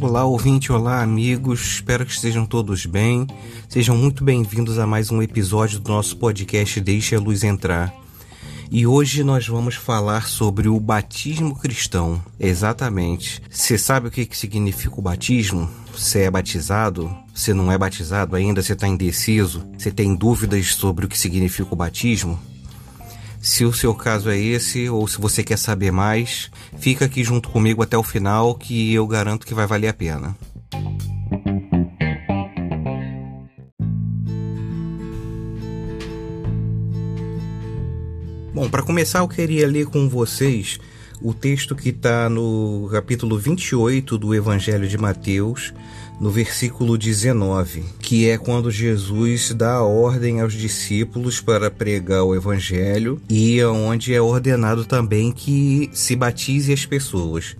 Olá, ouvinte, olá, amigos. Espero que estejam todos bem. Sejam muito bem-vindos a mais um episódio do nosso podcast Deixe a Luz Entrar. E hoje nós vamos falar sobre o batismo cristão. Exatamente. Você sabe o que, que significa o batismo? Você é batizado? Você não é batizado ainda? Você está indeciso? Você tem dúvidas sobre o que significa o batismo? Se o seu caso é esse, ou se você quer saber mais, fica aqui junto comigo até o final que eu garanto que vai valer a pena. Bom, para começar, eu queria ler com vocês o texto que está no capítulo 28 do Evangelho de Mateus, no versículo 19, que é quando Jesus dá a ordem aos discípulos para pregar o evangelho e onde é ordenado também que se batize as pessoas.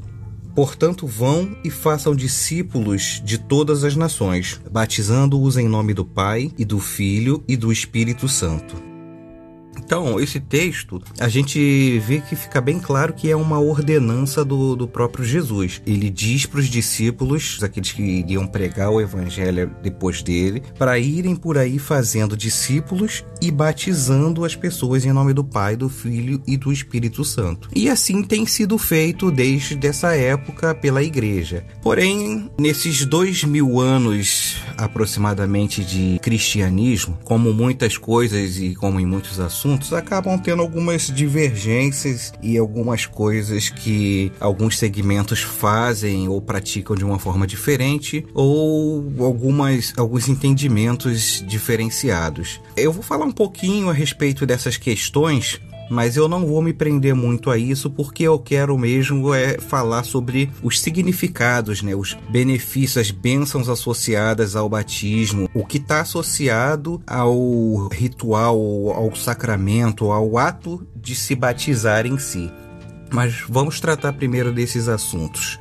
Portanto, vão e façam discípulos de todas as nações, batizando-os em nome do Pai e do Filho e do Espírito Santo então, esse texto, a gente vê que fica bem claro que é uma ordenança do, do próprio Jesus. Ele diz para os discípulos, aqueles que iriam pregar o evangelho depois dele, para irem por aí fazendo discípulos e batizando as pessoas em nome do Pai, do Filho e do Espírito Santo. E assim tem sido feito desde essa época pela igreja. Porém, nesses dois mil anos aproximadamente de cristianismo, como muitas coisas e como em muitos assuntos, assuntos acabam tendo algumas divergências e algumas coisas que alguns segmentos fazem ou praticam de uma forma diferente ou algumas alguns entendimentos diferenciados. Eu vou falar um pouquinho a respeito dessas questões mas eu não vou me prender muito a isso porque eu quero mesmo é falar sobre os significados, né, os benefícios, as bênçãos associadas ao batismo, o que está associado ao ritual, ao sacramento, ao ato de se batizar em si. Mas vamos tratar primeiro desses assuntos.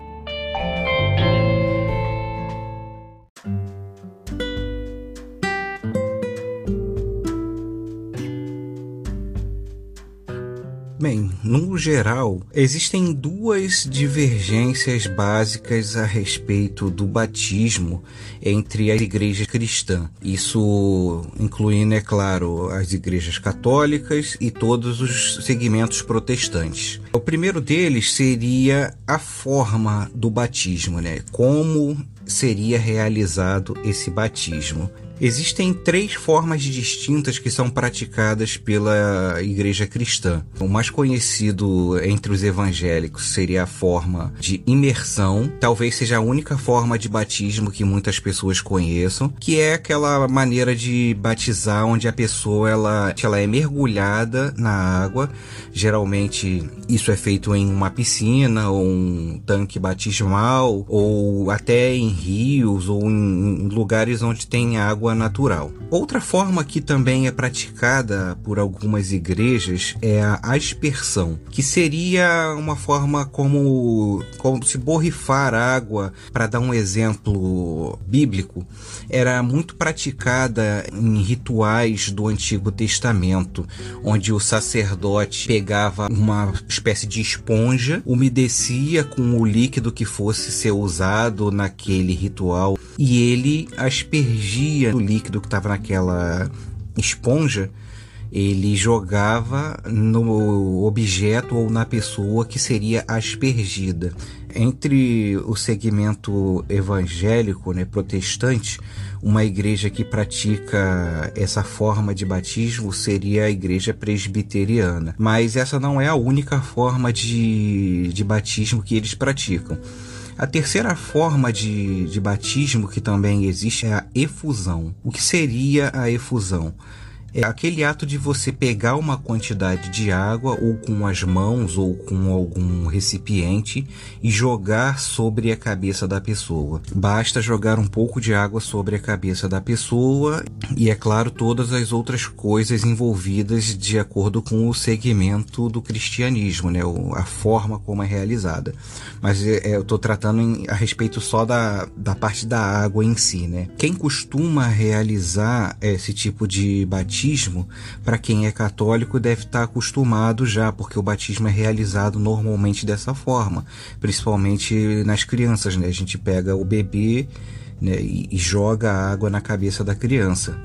No geral, existem duas divergências básicas a respeito do batismo entre as igrejas cristãs. Isso incluindo, é claro, as igrejas católicas e todos os segmentos protestantes. O primeiro deles seria a forma do batismo, né? Como seria realizado esse batismo. Existem três formas distintas que são praticadas pela igreja cristã. O mais conhecido entre os evangélicos seria a forma de imersão, talvez seja a única forma de batismo que muitas pessoas conheçam, que é aquela maneira de batizar onde a pessoa ela, ela é mergulhada na água. Geralmente isso é feito em uma piscina ou um tanque batismal ou até em rios ou em lugares onde tem água água natural. Outra forma que também é praticada por algumas igrejas é a aspersão, que seria uma forma como, como se borrifar água, para dar um exemplo bíblico, era muito praticada em rituais do Antigo Testamento, onde o sacerdote pegava uma espécie de esponja, umedecia com o líquido que fosse ser usado naquele ritual e ele aspergia o líquido que estava naquela esponja, ele jogava no objeto ou na pessoa que seria aspergida. Entre o segmento evangélico, né, protestante, uma igreja que pratica essa forma de batismo seria a igreja presbiteriana. Mas essa não é a única forma de, de batismo que eles praticam. A terceira forma de, de batismo que também existe é a efusão. O que seria a efusão? É aquele ato de você pegar uma quantidade de água ou com as mãos ou com algum recipiente e jogar sobre a cabeça da pessoa. Basta jogar um pouco de água sobre a cabeça da pessoa e, é claro, todas as outras coisas envolvidas de acordo com o segmento do cristianismo, né? a forma como é realizada. Mas é, eu estou tratando em, a respeito só da, da parte da água em si. Né? Quem costuma realizar esse tipo de batismo batismo, para quem é católico, deve estar acostumado já, porque o batismo é realizado normalmente dessa forma, principalmente nas crianças, né? A gente pega o bebê né, e, e joga água na cabeça da criança,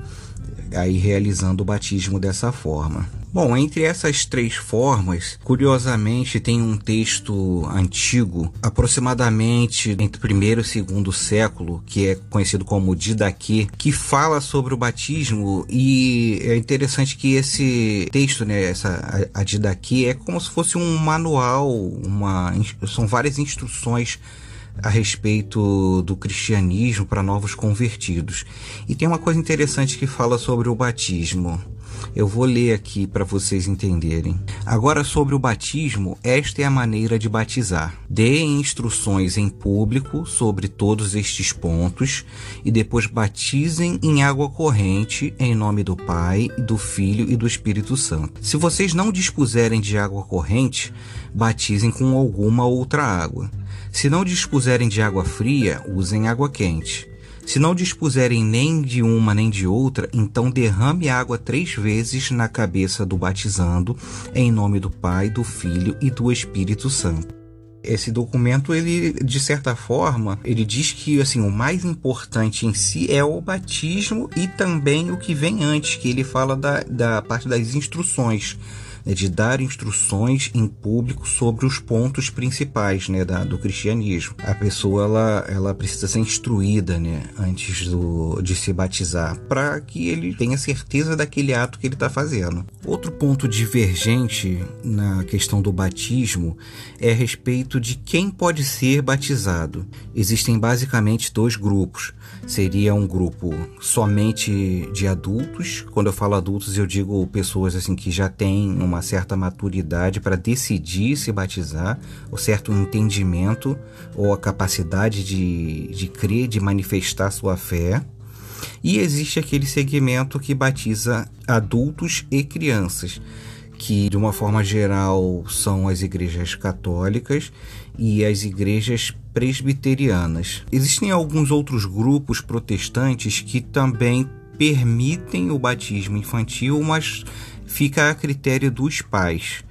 aí realizando o batismo dessa forma. Bom, entre essas três formas, curiosamente tem um texto antigo, aproximadamente entre o primeiro e segundo século, que é conhecido como Didaquê, que fala sobre o batismo e é interessante que esse texto, né, essa a, a Didaquê é como se fosse um manual, uma são várias instruções a respeito do cristianismo para novos convertidos. E tem uma coisa interessante que fala sobre o batismo. Eu vou ler aqui para vocês entenderem. Agora, sobre o batismo, esta é a maneira de batizar. Deem instruções em público sobre todos estes pontos e depois batizem em água corrente em nome do Pai, do Filho e do Espírito Santo. Se vocês não dispuserem de água corrente, batizem com alguma outra água. Se não dispuserem de água fria, usem água quente. Se não dispuserem nem de uma nem de outra, então derrame água três vezes na cabeça do batizando, em nome do Pai, do Filho e do Espírito Santo. Esse documento, ele, de certa forma, ele diz que assim, o mais importante em si é o batismo e também o que vem antes, que ele fala da, da parte das instruções né, de dar instruções em público sobre os pontos principais né, da, do cristianismo. A pessoa ela, ela precisa ser instruída né, antes do, de se batizar para que ele tenha certeza daquele ato que ele está fazendo. Outro ponto divergente na questão do batismo é a respeito de quem pode ser batizado. Existem basicamente dois grupos seria um grupo somente de adultos. Quando eu falo adultos, eu digo pessoas assim que já têm uma certa maturidade para decidir se batizar, ou certo entendimento ou a capacidade de, de crer, de manifestar sua fé. E existe aquele segmento que batiza adultos e crianças que de uma forma geral são as igrejas católicas e as igrejas presbiterianas. Existem alguns outros grupos protestantes que também permitem o batismo infantil, mas fica a critério dos pais.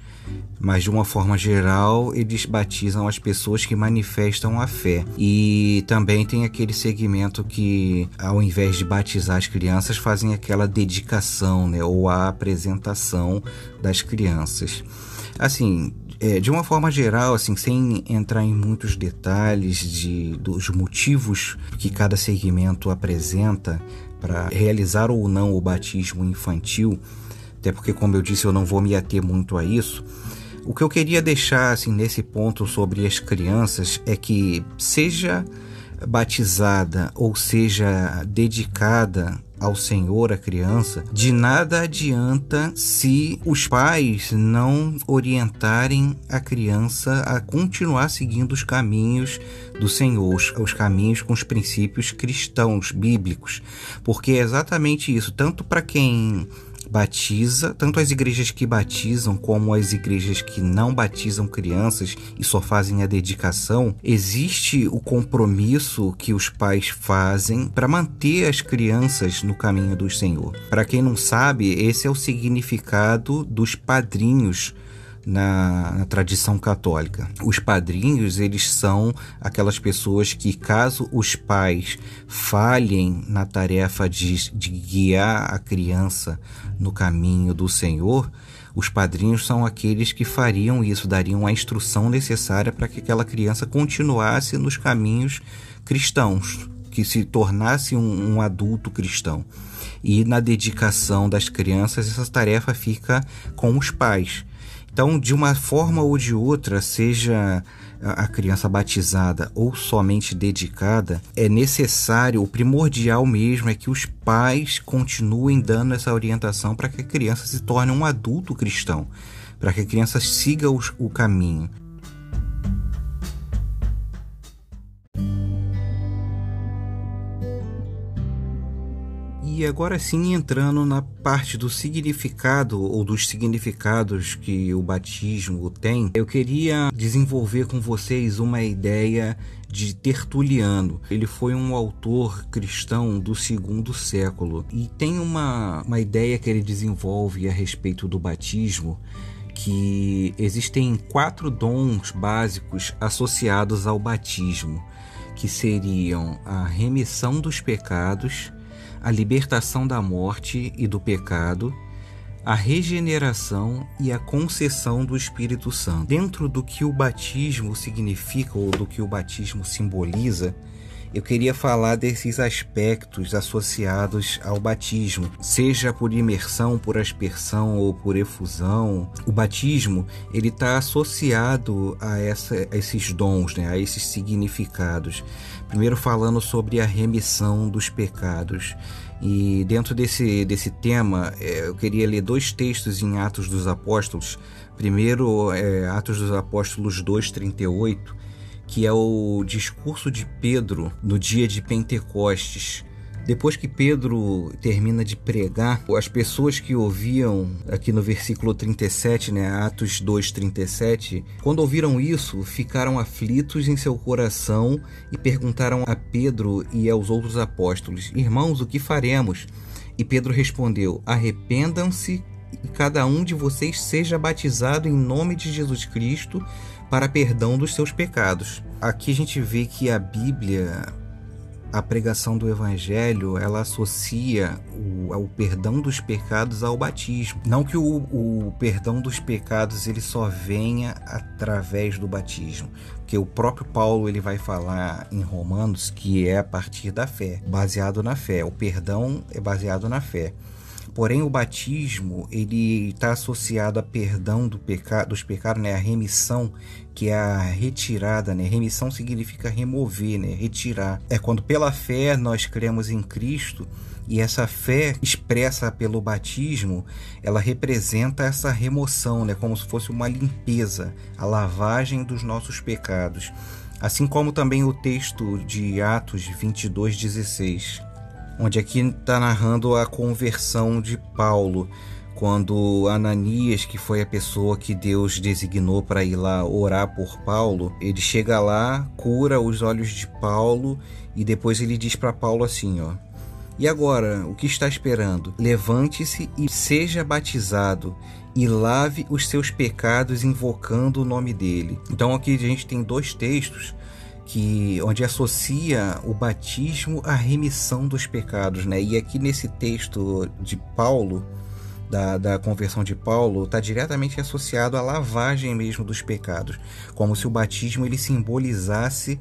Mas de uma forma geral, eles batizam as pessoas que manifestam a fé. E também tem aquele segmento que, ao invés de batizar as crianças, fazem aquela dedicação, né, ou a apresentação das crianças. Assim, é, de uma forma geral, assim, sem entrar em muitos detalhes de, dos motivos que cada segmento apresenta para realizar ou não o batismo infantil, até porque, como eu disse, eu não vou me ater muito a isso. O que eu queria deixar assim nesse ponto sobre as crianças é que seja batizada ou seja dedicada ao Senhor a criança, de nada adianta se os pais não orientarem a criança a continuar seguindo os caminhos do Senhor, os caminhos com os princípios cristãos, bíblicos, porque é exatamente isso, tanto para quem batiza, tanto as igrejas que batizam como as igrejas que não batizam crianças e só fazem a dedicação, existe o compromisso que os pais fazem para manter as crianças no caminho do Senhor. Para quem não sabe, esse é o significado dos padrinhos na, na, tradição católica. Os padrinhos, eles são aquelas pessoas que, caso os pais falhem na tarefa de, de guiar a criança no caminho do Senhor, os padrinhos são aqueles que fariam isso, dariam a instrução necessária para que aquela criança continuasse nos caminhos cristãos, que se tornasse um, um adulto cristão. E na dedicação das crianças, essa tarefa fica com os pais. Então, de uma forma ou de outra, seja a criança batizada ou somente dedicada, é necessário, o primordial mesmo é que os pais continuem dando essa orientação para que a criança se torne um adulto cristão, para que a criança siga o caminho. E agora sim, entrando na parte do significado ou dos significados que o batismo tem, eu queria desenvolver com vocês uma ideia de Tertuliano. Ele foi um autor cristão do segundo século e tem uma, uma ideia que ele desenvolve a respeito do batismo que existem quatro dons básicos associados ao batismo, que seriam a remissão dos pecados, a libertação da morte e do pecado, a regeneração e a concessão do Espírito Santo. Dentro do que o batismo significa ou do que o batismo simboliza, eu queria falar desses aspectos associados ao batismo, seja por imersão, por aspersão ou por efusão. O batismo ele está associado a, essa, a esses dons, né, a esses significados. Primeiro falando sobre a remissão dos pecados. E dentro desse, desse tema, é, eu queria ler dois textos em Atos dos Apóstolos. Primeiro, é, Atos dos Apóstolos 2,38 que é o discurso de Pedro no dia de Pentecostes. Depois que Pedro termina de pregar, as pessoas que ouviam, aqui no versículo 37, né, Atos 2:37, quando ouviram isso, ficaram aflitos em seu coração e perguntaram a Pedro e aos outros apóstolos: "Irmãos, o que faremos?" E Pedro respondeu: "Arrependam-se e cada um de vocês seja batizado em nome de Jesus Cristo para perdão dos seus pecados. Aqui a gente vê que a Bíblia, a pregação do Evangelho, ela associa o, perdão dos pecados ao batismo. Não que o, o perdão dos pecados ele só venha através do batismo, porque o próprio Paulo ele vai falar em Romanos que é a partir da fé, baseado na fé. O perdão é baseado na fé. Porém, o batismo ele está associado a perdão do peca dos pecados, né? a remissão, que é a retirada. Né? Remissão significa remover, né? retirar. É quando pela fé nós cremos em Cristo e essa fé expressa pelo batismo, ela representa essa remoção, né? como se fosse uma limpeza, a lavagem dos nossos pecados. Assim como também o texto de Atos 22, 16 onde aqui está narrando a conversão de Paulo, quando Ananias, que foi a pessoa que Deus designou para ir lá orar por Paulo, ele chega lá, cura os olhos de Paulo e depois ele diz para Paulo assim, ó: "E agora, o que está esperando? Levante-se e seja batizado." E lave os seus pecados invocando o nome dele. Então aqui a gente tem dois textos que onde associa o batismo à remissão dos pecados, né? E aqui nesse texto de Paulo, da, da conversão de Paulo, está diretamente associado à lavagem mesmo dos pecados, como se o batismo ele simbolizasse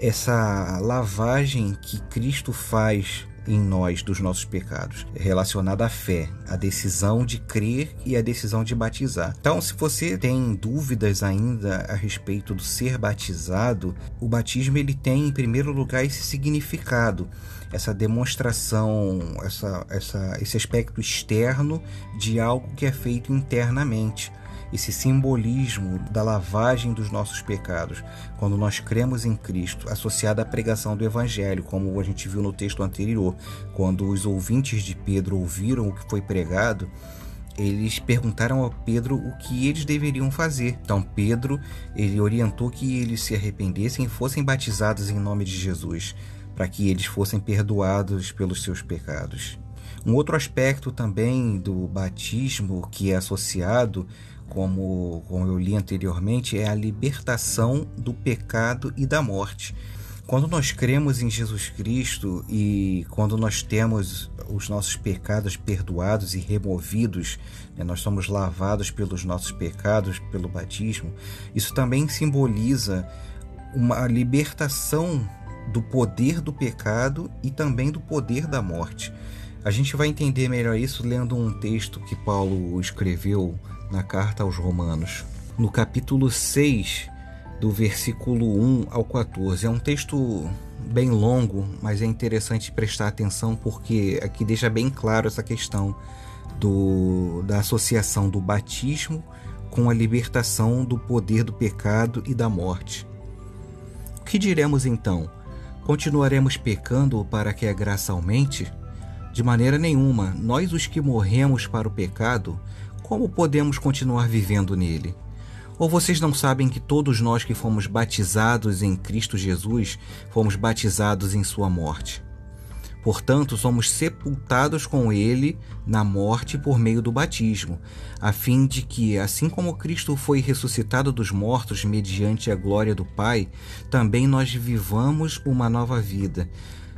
essa lavagem que Cristo faz em nós dos nossos pecados, relacionada à fé, a decisão de crer e a decisão de batizar. Então, se você tem dúvidas ainda a respeito do ser batizado, o batismo ele tem em primeiro lugar esse significado, essa demonstração, essa, essa, esse aspecto externo de algo que é feito internamente. Esse simbolismo da lavagem dos nossos pecados, quando nós cremos em Cristo, associado à pregação do Evangelho, como a gente viu no texto anterior, quando os ouvintes de Pedro ouviram o que foi pregado, eles perguntaram a Pedro o que eles deveriam fazer. Então Pedro ele orientou que eles se arrependessem e fossem batizados em nome de Jesus, para que eles fossem perdoados pelos seus pecados. Um outro aspecto também do batismo que é associado como, como eu li anteriormente, é a libertação do pecado e da morte. Quando nós cremos em Jesus Cristo e quando nós temos os nossos pecados perdoados e removidos, né, nós somos lavados pelos nossos pecados pelo batismo, isso também simboliza uma libertação do poder do pecado e também do poder da morte. A gente vai entender melhor isso lendo um texto que Paulo escreveu na carta aos Romanos, no capítulo 6, do versículo 1 ao 14. É um texto bem longo, mas é interessante prestar atenção porque aqui deixa bem claro essa questão do, da associação do batismo com a libertação do poder do pecado e da morte. O que diremos então? Continuaremos pecando para que a graça aumente? De maneira nenhuma, nós os que morremos para o pecado, como podemos continuar vivendo nele? Ou vocês não sabem que todos nós que fomos batizados em Cristo Jesus fomos batizados em Sua morte? Portanto, somos sepultados com Ele na morte por meio do batismo, a fim de que, assim como Cristo foi ressuscitado dos mortos mediante a glória do Pai, também nós vivamos uma nova vida.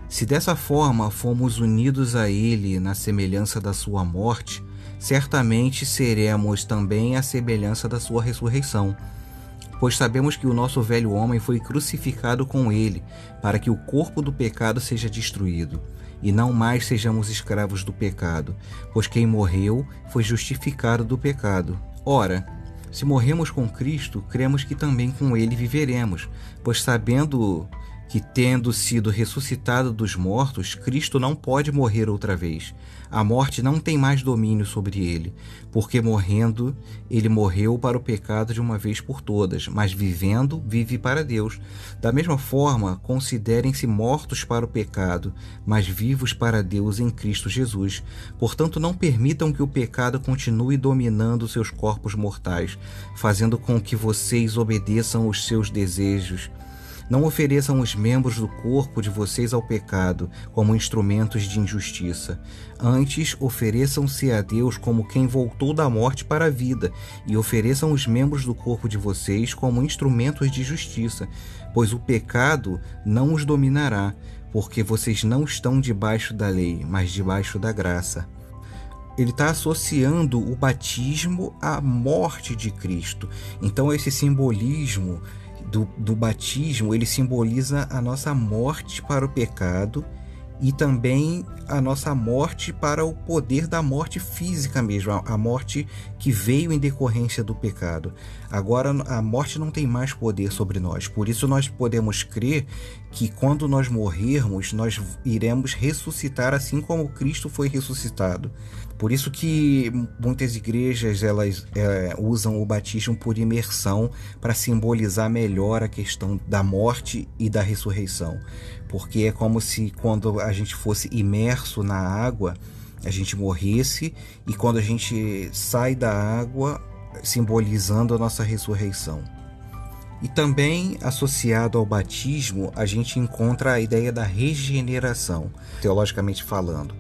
Se dessa forma fomos unidos a Ele na semelhança da Sua morte, certamente seremos também a semelhança da Sua ressurreição. Pois sabemos que o nosso velho homem foi crucificado com Ele, para que o corpo do pecado seja destruído, e não mais sejamos escravos do pecado, pois quem morreu foi justificado do pecado. Ora, se morremos com Cristo, cremos que também com Ele viveremos, pois sabendo que, tendo sido ressuscitado dos mortos, Cristo não pode morrer outra vez. A morte não tem mais domínio sobre ele, porque morrendo, ele morreu para o pecado de uma vez por todas, mas vivendo, vive para Deus. Da mesma forma, considerem-se mortos para o pecado, mas vivos para Deus em Cristo Jesus. Portanto, não permitam que o pecado continue dominando seus corpos mortais, fazendo com que vocês obedeçam os seus desejos não ofereçam os membros do corpo de vocês ao pecado como instrumentos de injustiça. Antes, ofereçam-se a Deus como quem voltou da morte para a vida, e ofereçam os membros do corpo de vocês como instrumentos de justiça, pois o pecado não os dominará, porque vocês não estão debaixo da lei, mas debaixo da graça ele está associando o batismo à morte de Cristo. Então, esse simbolismo do, do batismo ele simboliza a nossa morte para o pecado e também a nossa morte para o poder da morte física mesmo, a morte que veio em decorrência do pecado. Agora a morte não tem mais poder sobre nós, por isso nós podemos crer que quando nós morrermos, nós iremos ressuscitar assim como Cristo foi ressuscitado. Por isso que muitas igrejas elas é, usam o batismo por imersão para simbolizar melhor a questão da morte e da ressurreição, porque é como se quando a gente fosse imerso na água, a gente morresse e quando a gente sai da água, simbolizando a nossa ressurreição. E também associado ao batismo, a gente encontra a ideia da regeneração, teologicamente falando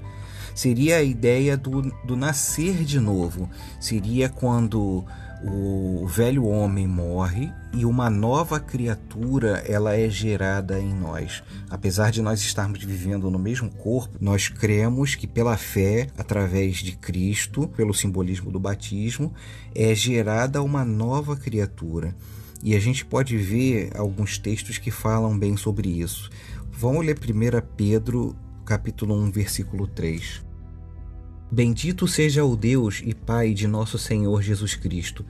seria a ideia do, do nascer de novo. Seria quando o velho homem morre e uma nova criatura ela é gerada em nós. Apesar de nós estarmos vivendo no mesmo corpo, nós cremos que pela fé, através de Cristo, pelo simbolismo do batismo, é gerada uma nova criatura. E a gente pode ver alguns textos que falam bem sobre isso. Vamos ler 1 Pedro, capítulo 1, versículo 3. Bendito seja o Deus e Pai de nosso Senhor Jesus Cristo.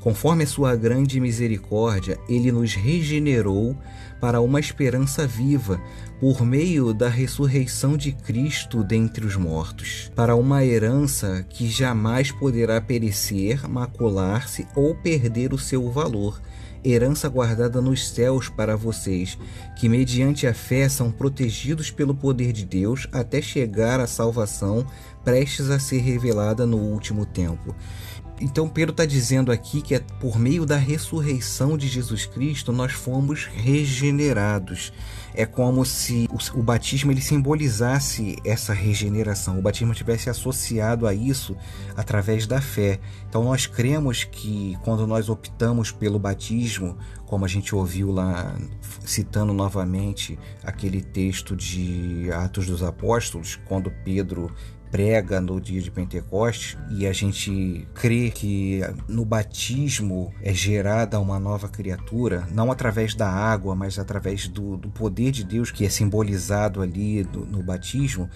Conforme a sua grande misericórdia, ele nos regenerou para uma esperança viva, por meio da ressurreição de Cristo dentre os mortos, para uma herança que jamais poderá perecer, macular-se ou perder o seu valor herança guardada nos céus para vocês, que mediante a fé são protegidos pelo poder de Deus até chegar à salvação prestes a ser revelada no último tempo. Então Pedro está dizendo aqui que é por meio da ressurreição de Jesus Cristo nós fomos regenerados. É como se o, o batismo ele simbolizasse essa regeneração. O batismo tivesse associado a isso através da fé. Então nós cremos que quando nós optamos pelo batismo, como a gente ouviu lá citando novamente aquele texto de Atos dos Apóstolos, quando Pedro prega no dia de Pentecostes e a gente crê que no batismo é gerada uma nova criatura, não através da água, mas através do, do poder de Deus que é simbolizado ali do, no batismo,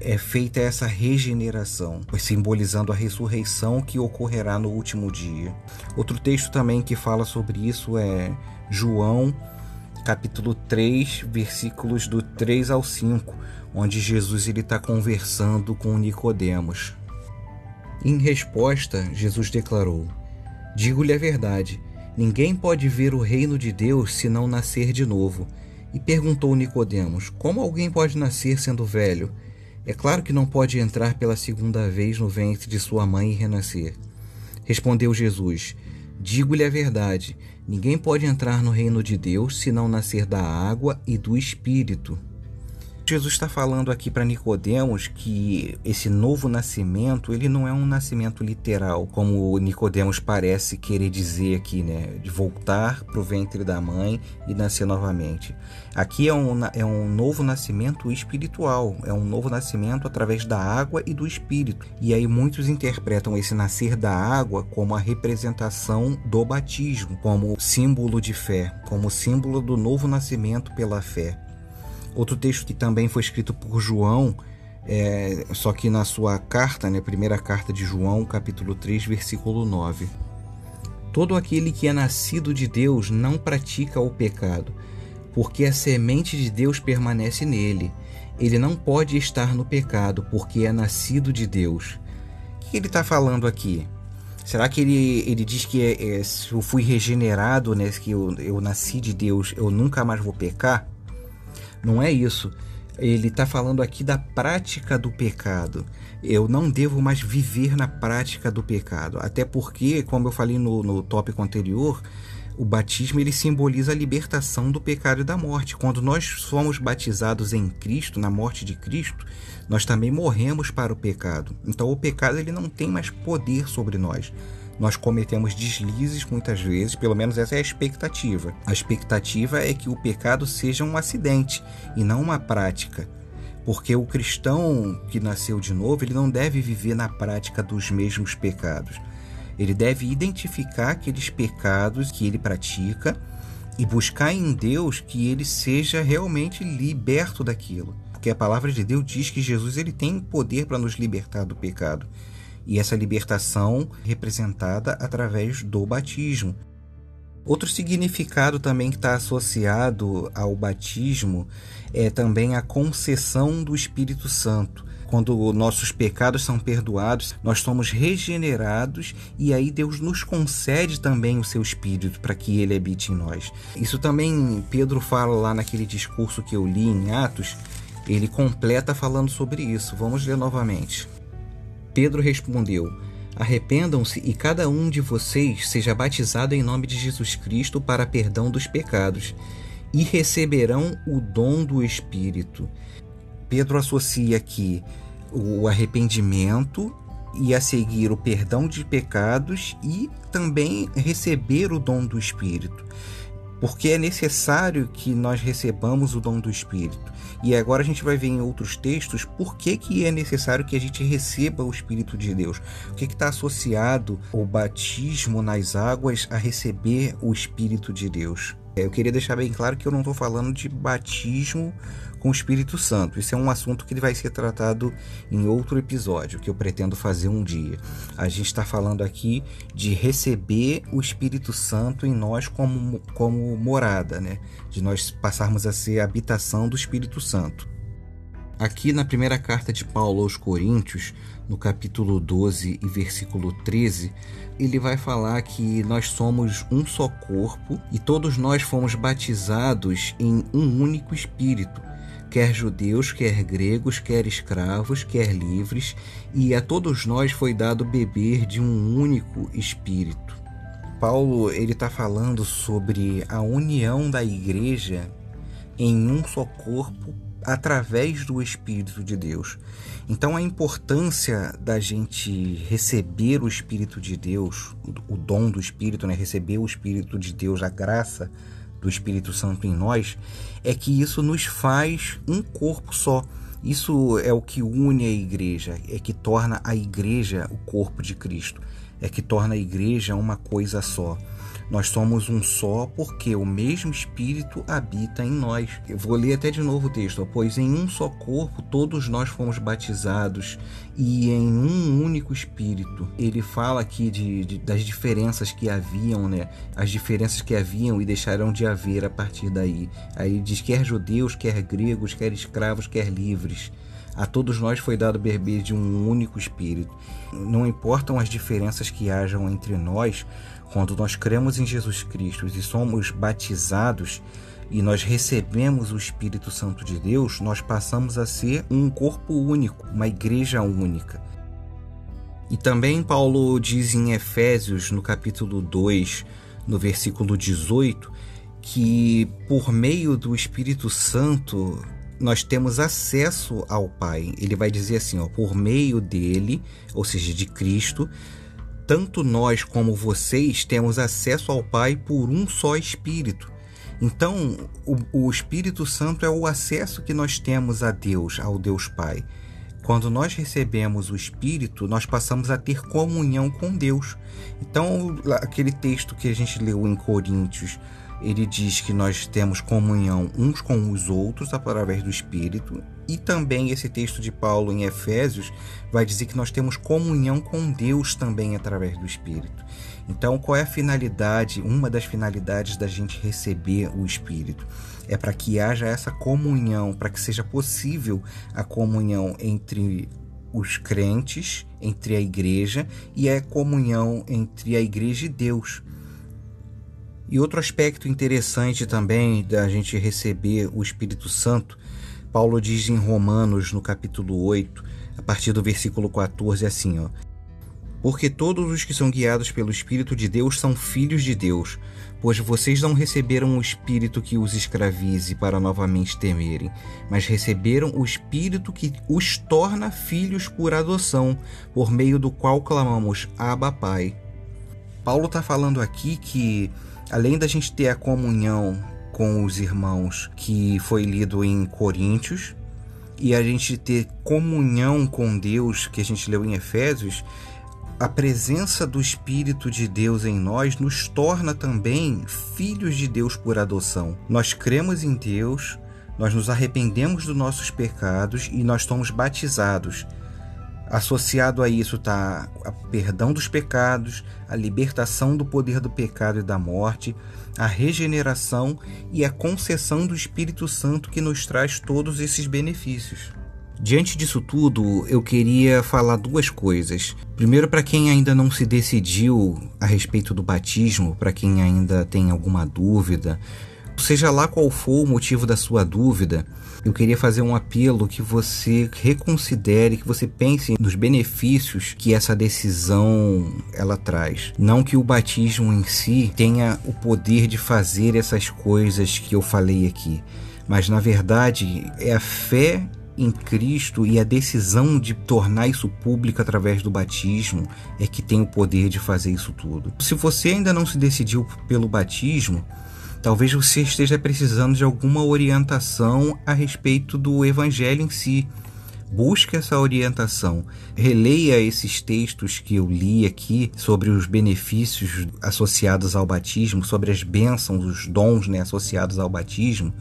é feita essa regeneração, simbolizando a ressurreição que ocorrerá no último dia. Outro texto também que fala sobre isso é João, capítulo 3, versículos do 3 ao 5, onde Jesus está conversando com Nicodemos. Em resposta, Jesus declarou: Digo-lhe a verdade, ninguém pode ver o reino de Deus se não nascer de novo. E perguntou Nicodemos: Como alguém pode nascer sendo velho? É claro que não pode entrar pela segunda vez no ventre de sua mãe e renascer. Respondeu Jesus: Digo-lhe a verdade: ninguém pode entrar no reino de Deus se não nascer da água e do espírito. Jesus está falando aqui para Nicodemos que esse novo nascimento ele não é um nascimento literal, como Nicodemos parece querer dizer aqui, né, de voltar para o ventre da mãe e nascer novamente. Aqui é um, é um novo nascimento espiritual, é um novo nascimento através da água e do espírito. E aí muitos interpretam esse nascer da água como a representação do batismo, como símbolo de fé, como símbolo do novo nascimento pela fé. Outro texto que também foi escrito por João, é, só que na sua carta, né, primeira carta de João, capítulo 3, versículo 9. Todo aquele que é nascido de Deus não pratica o pecado, porque a semente de Deus permanece nele. Ele não pode estar no pecado, porque é nascido de Deus. O que ele está falando aqui? Será que ele, ele diz que é, é, se eu fui regenerado, né, que eu, eu nasci de Deus, eu nunca mais vou pecar? Não é isso. Ele está falando aqui da prática do pecado. Eu não devo mais viver na prática do pecado. Até porque, como eu falei no, no tópico anterior, o batismo ele simboliza a libertação do pecado e da morte. Quando nós somos batizados em Cristo, na morte de Cristo, nós também morremos para o pecado. Então o pecado ele não tem mais poder sobre nós nós cometemos deslizes muitas vezes, pelo menos essa é a expectativa. A expectativa é que o pecado seja um acidente e não uma prática. Porque o cristão que nasceu de novo, ele não deve viver na prática dos mesmos pecados. Ele deve identificar aqueles pecados que ele pratica e buscar em Deus que ele seja realmente liberto daquilo. Porque a palavra de Deus diz que Jesus ele tem poder para nos libertar do pecado e essa libertação representada através do batismo. Outro significado também que está associado ao batismo é também a concessão do Espírito Santo. Quando nossos pecados são perdoados, nós somos regenerados e aí Deus nos concede também o seu Espírito para que ele habite em nós. Isso também Pedro fala lá naquele discurso que eu li em Atos, ele completa falando sobre isso. Vamos ler novamente. Pedro respondeu: Arrependam-se e cada um de vocês seja batizado em nome de Jesus Cristo para perdão dos pecados, e receberão o dom do Espírito. Pedro associa aqui o arrependimento e a seguir o perdão de pecados e também receber o dom do Espírito. Porque é necessário que nós recebamos o dom do Espírito. E agora a gente vai ver em outros textos por que, que é necessário que a gente receba o Espírito de Deus. O que está associado o batismo nas águas a receber o Espírito de Deus. Eu queria deixar bem claro que eu não estou falando de batismo com o Espírito Santo. Isso é um assunto que vai ser tratado em outro episódio que eu pretendo fazer um dia. A gente está falando aqui de receber o Espírito Santo em nós como, como morada, né? De nós passarmos a ser a habitação do Espírito Santo. Aqui na primeira carta de Paulo aos Coríntios, no capítulo 12 e versículo 13, ele vai falar que nós somos um só corpo e todos nós fomos batizados em um único espírito quer judeus, quer gregos, quer escravos, quer livres, e a todos nós foi dado beber de um único espírito. Paulo ele está falando sobre a união da igreja em um só corpo através do Espírito de Deus. Então a importância da gente receber o Espírito de Deus, o dom do Espírito, né? receber o Espírito de Deus, a graça do Espírito Santo em nós, é que isso nos faz um corpo só. Isso é o que une a igreja, é que torna a igreja o corpo de Cristo, é que torna a igreja uma coisa só. Nós somos um só porque o mesmo Espírito habita em nós. Eu vou ler até de novo o texto. Pois em um só corpo todos nós fomos batizados e em um único Espírito. Ele fala aqui de, de, das diferenças que haviam, né? As diferenças que haviam e deixarão de haver a partir daí. Aí diz quer judeus, quer gregos, quer escravos, quer livres A todos nós foi dado beber de um único Espírito. Não importam as diferenças que hajam entre nós, quando nós cremos em Jesus Cristo e somos batizados e nós recebemos o Espírito Santo de Deus, nós passamos a ser um corpo único, uma igreja única. E também Paulo diz em Efésios, no capítulo 2, no versículo 18, que por meio do Espírito Santo nós temos acesso ao Pai. Ele vai dizer assim, ó, por meio dele, ou seja, de Cristo, tanto nós como vocês temos acesso ao Pai por um só Espírito. Então, o, o, Espírito Santo é o acesso que nós temos a Deus, ao Deus Pai. Quando nós recebemos o Espírito, nós passamos a ter comunhão com Deus. Então, aquele texto que a gente leu em Coríntios, ele diz que nós temos comunhão uns com os outros através do Espírito, e também esse texto de Paulo em Efésios vai dizer que nós temos comunhão com Deus também através do Espírito. Então, qual é a finalidade? Uma das finalidades da gente receber o Espírito é para que haja essa comunhão, para que seja possível a comunhão entre os crentes, entre a igreja e a comunhão entre a igreja e Deus. E outro aspecto interessante também da gente receber o Espírito Santo, Paulo diz em Romanos, no capítulo 8, a partir do versículo 14, assim, ó. Porque todos os que são guiados pelo Espírito de Deus são filhos de Deus, pois vocês não receberam o Espírito que os escravize para novamente temerem, mas receberam o Espírito que os torna filhos por adoção, por meio do qual clamamos Abba Pai. Paulo está falando aqui que além da gente ter a comunhão com os irmãos que foi lido em Coríntios, e a gente ter comunhão com Deus, que a gente leu em Efésios, a presença do Espírito de Deus em nós nos torna também filhos de Deus por adoção. Nós cremos em Deus, nós nos arrependemos dos nossos pecados e nós somos batizados. Associado a isso está a perdão dos pecados, a libertação do poder do pecado e da morte, a regeneração e a concessão do Espírito Santo que nos traz todos esses benefícios. Diante disso tudo, eu queria falar duas coisas. Primeiro, para quem ainda não se decidiu a respeito do batismo, para quem ainda tem alguma dúvida, seja lá qual for o motivo da sua dúvida, eu queria fazer um apelo que você reconsidere, que você pense nos benefícios que essa decisão ela traz. Não que o batismo em si tenha o poder de fazer essas coisas que eu falei aqui, mas na verdade é a fé em Cristo e a decisão de tornar isso público através do batismo é que tem o poder de fazer isso tudo. Se você ainda não se decidiu pelo batismo, Talvez você esteja precisando de alguma orientação a respeito do evangelho em si. Busque essa orientação. Releia esses textos que eu li aqui sobre os benefícios associados ao batismo, sobre as bênçãos, os dons né, associados ao batismo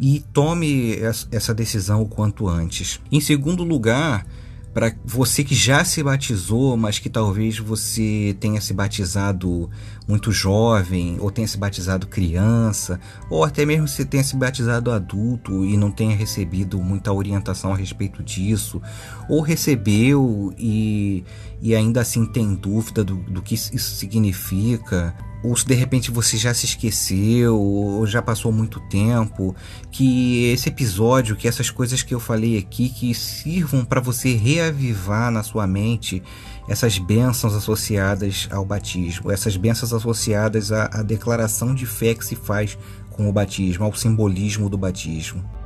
e tome essa decisão o quanto antes. Em segundo lugar, para você que já se batizou, mas que talvez você tenha se batizado muito jovem, ou tenha se batizado criança, ou até mesmo se tenha se batizado adulto e não tenha recebido muita orientação a respeito disso, ou recebeu e, e ainda assim tem dúvida do, do que isso significa, ou se de repente você já se esqueceu, ou já passou muito tempo, que esse episódio, que essas coisas que eu falei aqui, que sirvam para você reavivar na sua mente essas bênçãos associadas ao batismo, essas bênçãos associadas à, à declaração de fé que se faz com o batismo, ao simbolismo do batismo.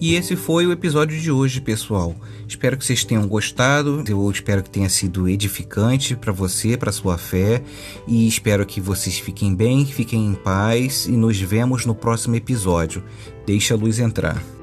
E esse foi o episódio de hoje, pessoal. Espero que vocês tenham gostado. Eu espero que tenha sido edificante para você, para sua fé, e espero que vocês fiquem bem, fiquem em paz e nos vemos no próximo episódio. Deixa a luz entrar.